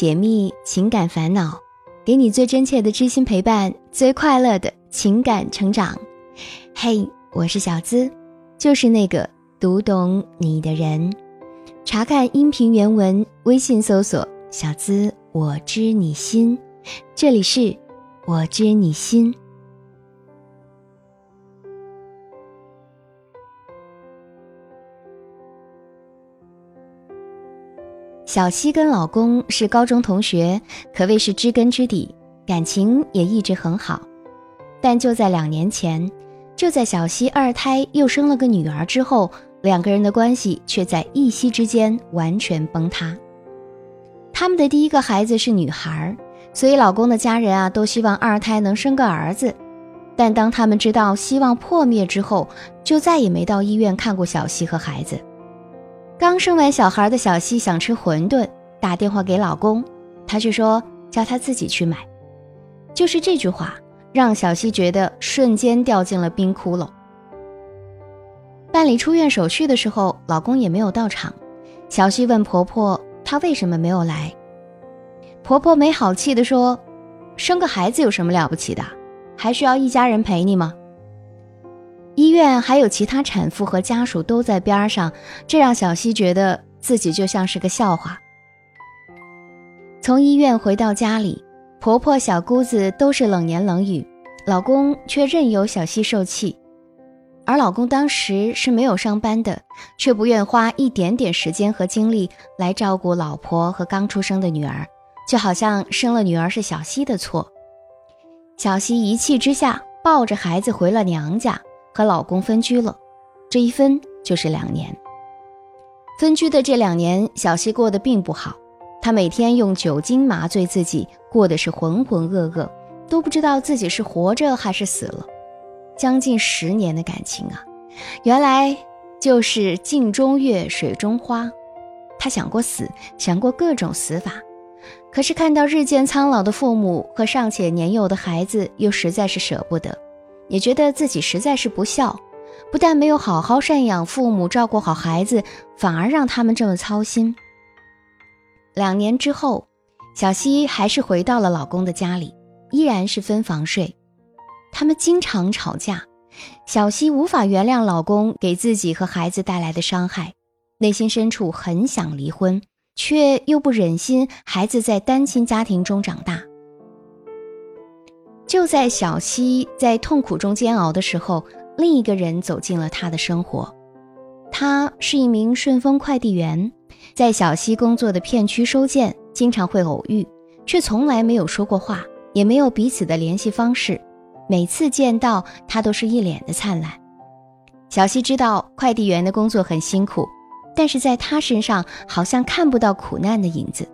解密情感烦恼，给你最真切的知心陪伴，最快乐的情感成长。嘿，我是小资，就是那个读懂你的人。查看音频原文，微信搜索“小资我知你心”，这里是“我知你心”。小西跟老公是高中同学，可谓是知根知底，感情也一直很好。但就在两年前，就在小西二胎又生了个女儿之后，两个人的关系却在一夕之间完全崩塌。他们的第一个孩子是女孩，所以老公的家人啊都希望二胎能生个儿子。但当他们知道希望破灭之后，就再也没到医院看过小西和孩子。刚生完小孩的小西想吃馄饨，打电话给老公，他却说叫他自己去买。就是这句话，让小西觉得瞬间掉进了冰窟窿。办理出院手续的时候，老公也没有到场。小西问婆婆，她为什么没有来？婆婆没好气地说：“生个孩子有什么了不起的？还需要一家人陪你吗？”医院还有其他产妇和家属都在边上，这让小西觉得自己就像是个笑话。从医院回到家里，婆婆、小姑子都是冷言冷语，老公却任由小西受气。而老公当时是没有上班的，却不愿花一点点时间和精力来照顾老婆和刚出生的女儿，就好像生了女儿是小西的错。小西一气之下抱着孩子回了娘家。和老公分居了，这一分就是两年。分居的这两年，小西过得并不好。她每天用酒精麻醉自己，过的是浑浑噩噩，都不知道自己是活着还是死了。将近十年的感情啊，原来就是镜中月，水中花。她想过死，想过各种死法，可是看到日渐苍老的父母和尚且年幼的孩子，又实在是舍不得。也觉得自己实在是不孝，不但没有好好赡养父母、照顾好孩子，反而让他们这么操心。两年之后，小西还是回到了老公的家里，依然是分房睡。他们经常吵架，小西无法原谅老公给自己和孩子带来的伤害，内心深处很想离婚，却又不忍心孩子在单亲家庭中长大。就在小西在痛苦中煎熬的时候，另一个人走进了她的生活。他是一名顺丰快递员，在小西工作的片区收件，经常会偶遇，却从来没有说过话，也没有彼此的联系方式。每次见到他，都是一脸的灿烂。小西知道快递员的工作很辛苦，但是在他身上好像看不到苦难的影子，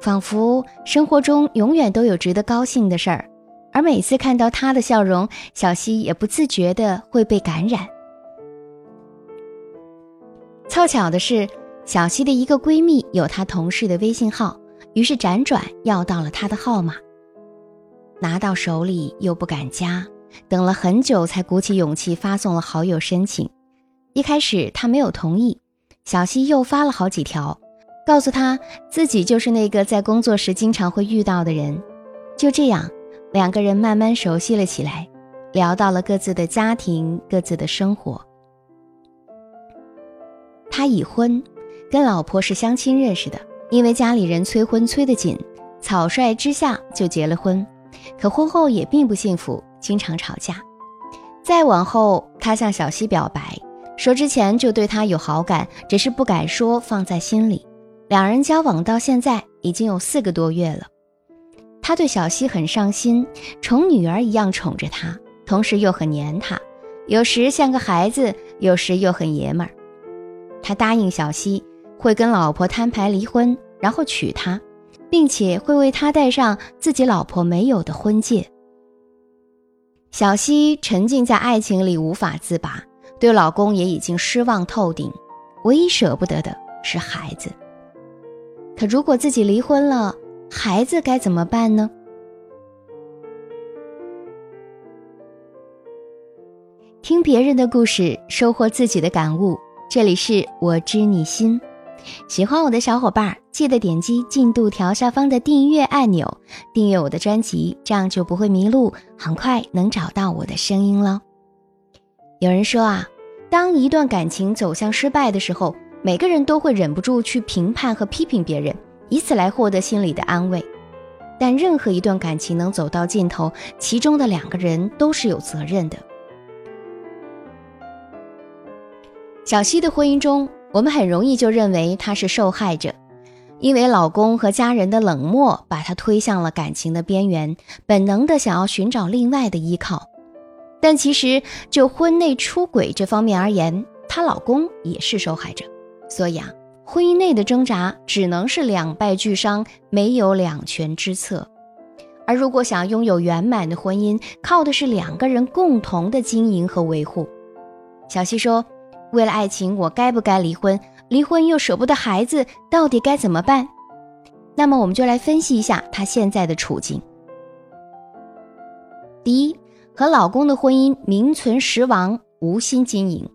仿佛生活中永远都有值得高兴的事儿。而每次看到她的笑容，小西也不自觉的会被感染。凑巧的是，小西的一个闺蜜有她同事的微信号，于是辗转要到了她的号码。拿到手里又不敢加，等了很久才鼓起勇气发送了好友申请。一开始她没有同意，小西又发了好几条，告诉她自己就是那个在工作时经常会遇到的人。就这样。两个人慢慢熟悉了起来，聊到了各自的家庭、各自的生活。他已婚，跟老婆是相亲认识的，因为家里人催婚催得紧，草率之下就结了婚。可婚后也并不幸福，经常吵架。再往后，他向小西表白，说之前就对她有好感，只是不敢说，放在心里。两人交往到现在已经有四个多月了。他对小西很上心，宠女儿一样宠着她，同时又很黏她，有时像个孩子，有时又很爷们儿。他答应小西会跟老婆摊牌离婚，然后娶她，并且会为她戴上自己老婆没有的婚戒。小西沉浸在爱情里无法自拔，对老公也已经失望透顶，唯一舍不得的是孩子。可如果自己离婚了，孩子该怎么办呢？听别人的故事，收获自己的感悟。这里是我知你心。喜欢我的小伙伴，记得点击进度条下方的订阅按钮，订阅我的专辑，这样就不会迷路，很快能找到我的声音了。有人说啊，当一段感情走向失败的时候，每个人都会忍不住去评判和批评别人，以此来获得心理的安慰。但任何一段感情能走到尽头，其中的两个人都是有责任的。小西的婚姻中，我们很容易就认为她是受害者，因为老公和家人的冷漠把她推向了感情的边缘，本能的想要寻找另外的依靠。但其实就婚内出轨这方面而言，她老公也是受害者。所以啊。婚姻内的挣扎只能是两败俱伤，没有两全之策。而如果想拥有圆满的婚姻，靠的是两个人共同的经营和维护。小西说：“为了爱情，我该不该离婚？离婚又舍不得孩子，到底该怎么办？”那么，我们就来分析一下她现在的处境。第一，和老公的婚姻名存实亡，无心经营。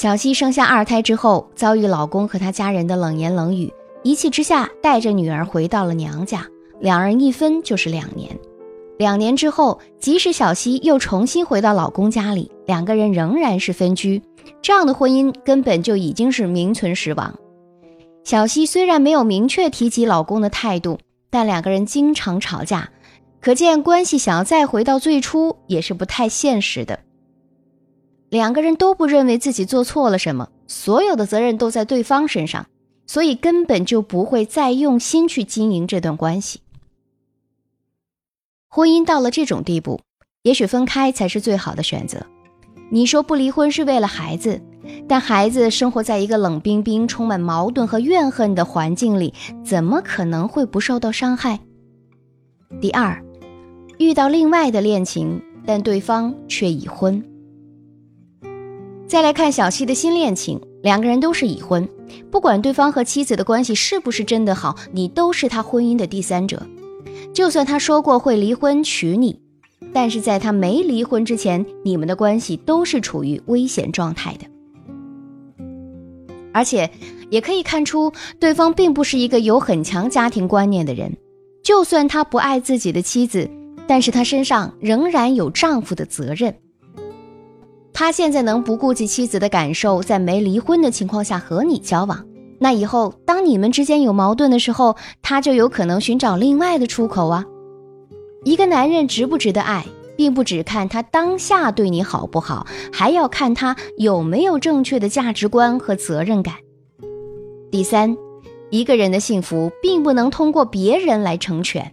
小西生下二胎之后，遭遇老公和他家人的冷言冷语，一气之下带着女儿回到了娘家。两人一分就是两年。两年之后，即使小西又重新回到老公家里，两个人仍然是分居。这样的婚姻根本就已经是名存实亡。小西虽然没有明确提及老公的态度，但两个人经常吵架，可见关系想要再回到最初也是不太现实的。两个人都不认为自己做错了什么，所有的责任都在对方身上，所以根本就不会再用心去经营这段关系。婚姻到了这种地步，也许分开才是最好的选择。你说不离婚是为了孩子，但孩子生活在一个冷冰冰、充满矛盾和怨恨的环境里，怎么可能会不受到伤害？第二，遇到另外的恋情，但对方却已婚。再来看小西的新恋情，两个人都是已婚，不管对方和妻子的关系是不是真的好，你都是他婚姻的第三者。就算他说过会离婚娶你，但是在他没离婚之前，你们的关系都是处于危险状态的。而且也可以看出，对方并不是一个有很强家庭观念的人。就算他不爱自己的妻子，但是他身上仍然有丈夫的责任。他现在能不顾及妻子的感受，在没离婚的情况下和你交往，那以后当你们之间有矛盾的时候，他就有可能寻找另外的出口啊。一个男人值不值得爱，并不只看他当下对你好不好，还要看他有没有正确的价值观和责任感。第三，一个人的幸福并不能通过别人来成全。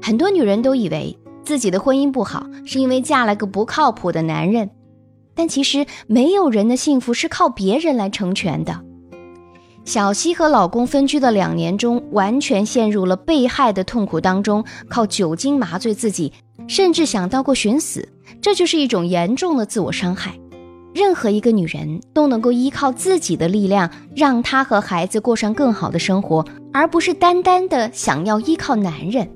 很多女人都以为自己的婚姻不好，是因为嫁了个不靠谱的男人。但其实没有人的幸福是靠别人来成全的。小西和老公分居的两年中，完全陷入了被害的痛苦当中，靠酒精麻醉自己，甚至想到过寻死，这就是一种严重的自我伤害。任何一个女人都能够依靠自己的力量，让她和孩子过上更好的生活，而不是单单的想要依靠男人。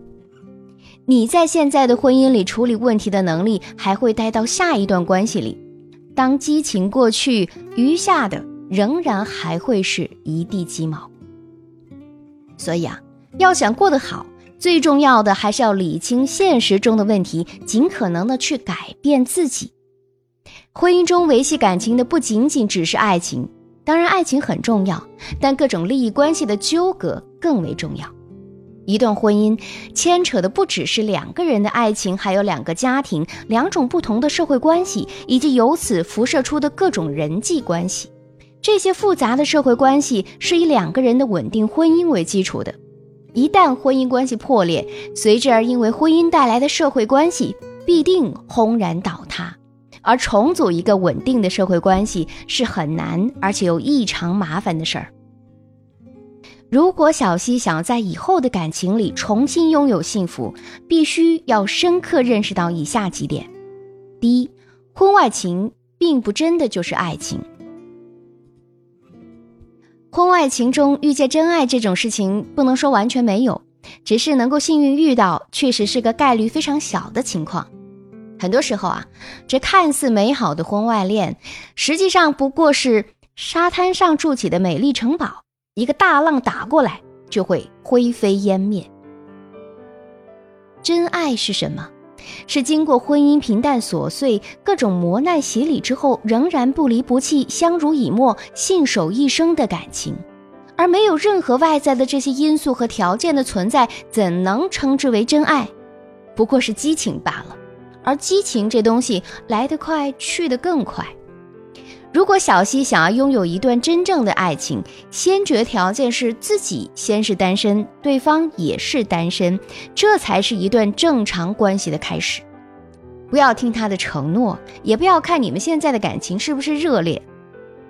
你在现在的婚姻里处理问题的能力，还会带到下一段关系里。当激情过去，余下的仍然还会是一地鸡毛。所以啊，要想过得好，最重要的还是要理清现实中的问题，尽可能的去改变自己。婚姻中维系感情的不仅仅只是爱情，当然爱情很重要，但各种利益关系的纠葛更为重要。一段婚姻牵扯的不只是两个人的爱情，还有两个家庭、两种不同的社会关系，以及由此辐射出的各种人际关系。这些复杂的社会关系是以两个人的稳定婚姻为基础的。一旦婚姻关系破裂，随之而因为婚姻带来的社会关系必定轰然倒塌。而重组一个稳定的社会关系是很难，而且又异常麻烦的事儿。如果小西想要在以后的感情里重新拥有幸福，必须要深刻认识到以下几点：第一，婚外情并不真的就是爱情。婚外情中遇见真爱这种事情，不能说完全没有，只是能够幸运遇到，确实是个概率非常小的情况。很多时候啊，这看似美好的婚外恋，实际上不过是沙滩上筑起的美丽城堡。一个大浪打过来就会灰飞烟灭。真爱是什么？是经过婚姻平淡琐碎、各种磨难洗礼之后，仍然不离不弃、相濡以沫、信守一生的感情。而没有任何外在的这些因素和条件的存在，怎能称之为真爱？不过是激情罢了。而激情这东西来得快，去得更快。如果小溪想要拥有一段真正的爱情，先决条件是自己先是单身，对方也是单身，这才是一段正常关系的开始。不要听他的承诺，也不要看你们现在的感情是不是热烈，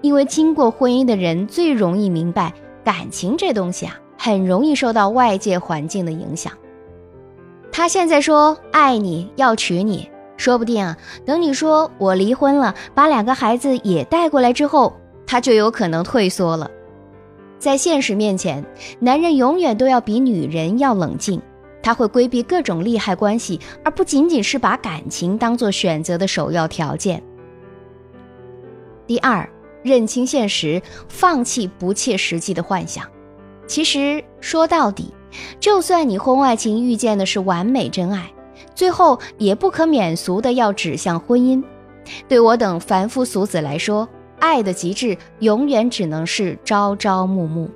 因为经过婚姻的人最容易明白，感情这东西啊，很容易受到外界环境的影响。他现在说爱你要娶你。说不定啊，等你说我离婚了，把两个孩子也带过来之后，他就有可能退缩了。在现实面前，男人永远都要比女人要冷静，他会规避各种利害关系，而不仅仅是把感情当做选择的首要条件。第二，认清现实，放弃不切实际的幻想。其实说到底，就算你婚外情遇见的是完美真爱。最后也不可免俗的要指向婚姻。对我等凡夫俗子来说，爱的极致永远只能是朝朝暮暮。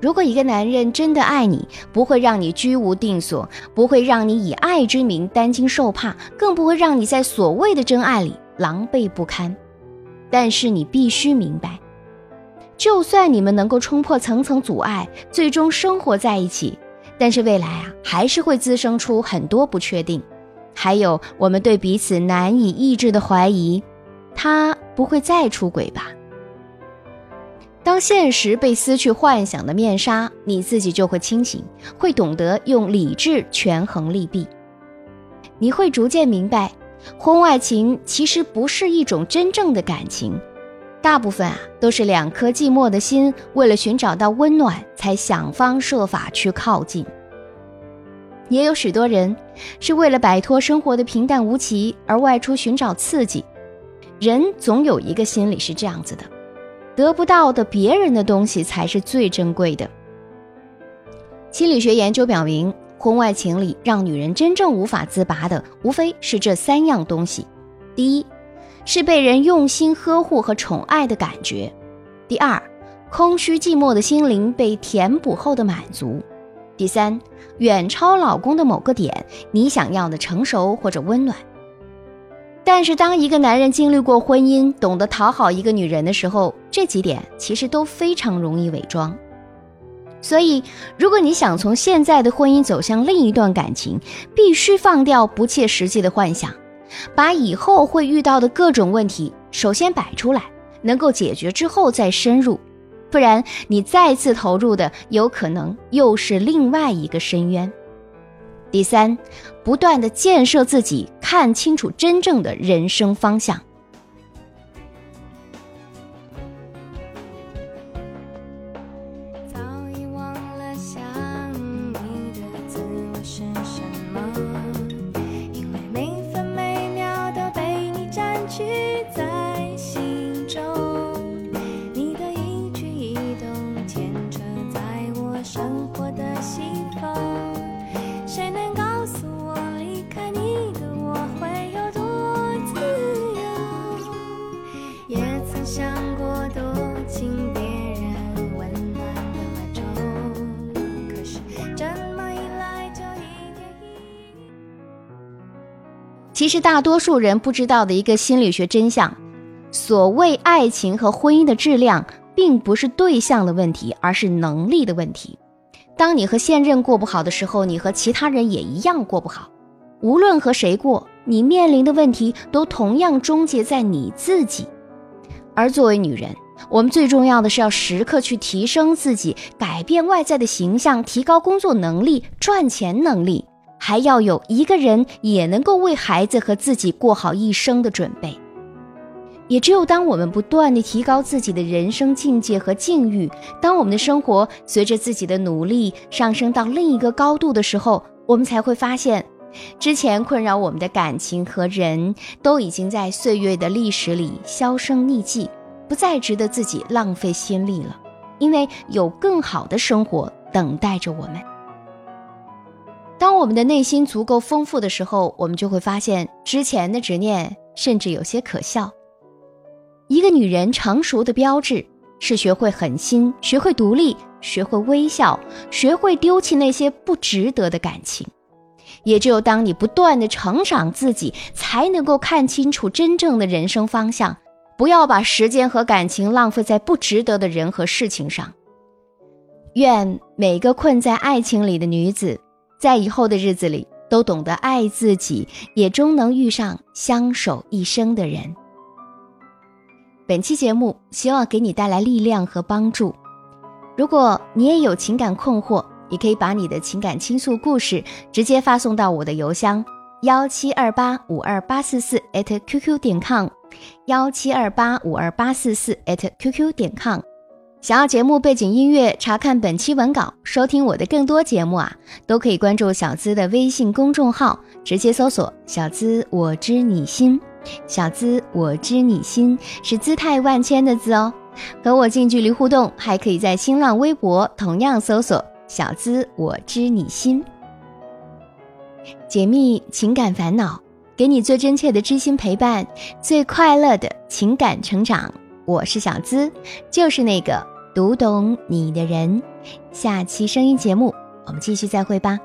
如果一个男人真的爱你，不会让你居无定所，不会让你以爱之名担惊受怕，更不会让你在所谓的真爱里狼狈不堪。但是你必须明白，就算你们能够冲破层层阻碍，最终生活在一起。但是未来啊，还是会滋生出很多不确定，还有我们对彼此难以抑制的怀疑。他不会再出轨吧？当现实被撕去幻想的面纱，你自己就会清醒，会懂得用理智权衡利弊。你会逐渐明白，婚外情其实不是一种真正的感情。大部分啊，都是两颗寂寞的心，为了寻找到温暖，才想方设法去靠近。也有许多人是为了摆脱生活的平淡无奇而外出寻找刺激。人总有一个心理是这样子的：得不到的别人的东西才是最珍贵的。心理学研究表明，婚外情里让女人真正无法自拔的，无非是这三样东西：第一，是被人用心呵护和宠爱的感觉；第二，空虚寂寞的心灵被填补后的满足；第三，远超老公的某个点，你想要的成熟或者温暖。但是，当一个男人经历过婚姻，懂得讨好一个女人的时候，这几点其实都非常容易伪装。所以，如果你想从现在的婚姻走向另一段感情，必须放掉不切实际的幻想。把以后会遇到的各种问题首先摆出来，能够解决之后再深入，不然你再次投入的有可能又是另外一个深渊。第三，不断的建设自己，看清楚真正的人生方向。其实，大多数人不知道的一个心理学真相：所谓爱情和婚姻的质量，并不是对象的问题，而是能力的问题。当你和现任过不好的时候，你和其他人也一样过不好。无论和谁过，你面临的问题都同样终结在你自己。而作为女人，我们最重要的是要时刻去提升自己，改变外在的形象，提高工作能力、赚钱能力。还要有一个人也能够为孩子和自己过好一生的准备。也只有当我们不断地提高自己的人生境界和境遇，当我们的生活随着自己的努力上升到另一个高度的时候，我们才会发现，之前困扰我们的感情和人都已经在岁月的历史里销声匿迹，不再值得自己浪费心力了。因为有更好的生活等待着我们。当我们的内心足够丰富的时候，我们就会发现之前的执念甚至有些可笑。一个女人成熟的标志是学会狠心，学会独立，学会微笑，学会丢弃那些不值得的感情。也只有当你不断的成长自己，才能够看清楚真正的人生方向。不要把时间和感情浪费在不值得的人和事情上。愿每个困在爱情里的女子，在以后的日子里都懂得爱自己，也终能遇上相守一生的人。本期节目希望给你带来力量和帮助。如果你也有情感困惑，也可以把你的情感倾诉故事直接发送到我的邮箱幺七二八五二八四四 @QQ 点 com，幺七二八五二八四四 @QQ 点 com。想要节目背景音乐，查看本期文稿，收听我的更多节目啊，都可以关注小资的微信公众号，直接搜索“小资我知你心”，小资我知你心是姿态万千的字哦。和我近距离互动，还可以在新浪微博同样搜索。小资，我知你心，解密情感烦恼，给你最真切的知心陪伴，最快乐的情感成长。我是小资，就是那个读懂你的人。下期声音节目，我们继续再会吧。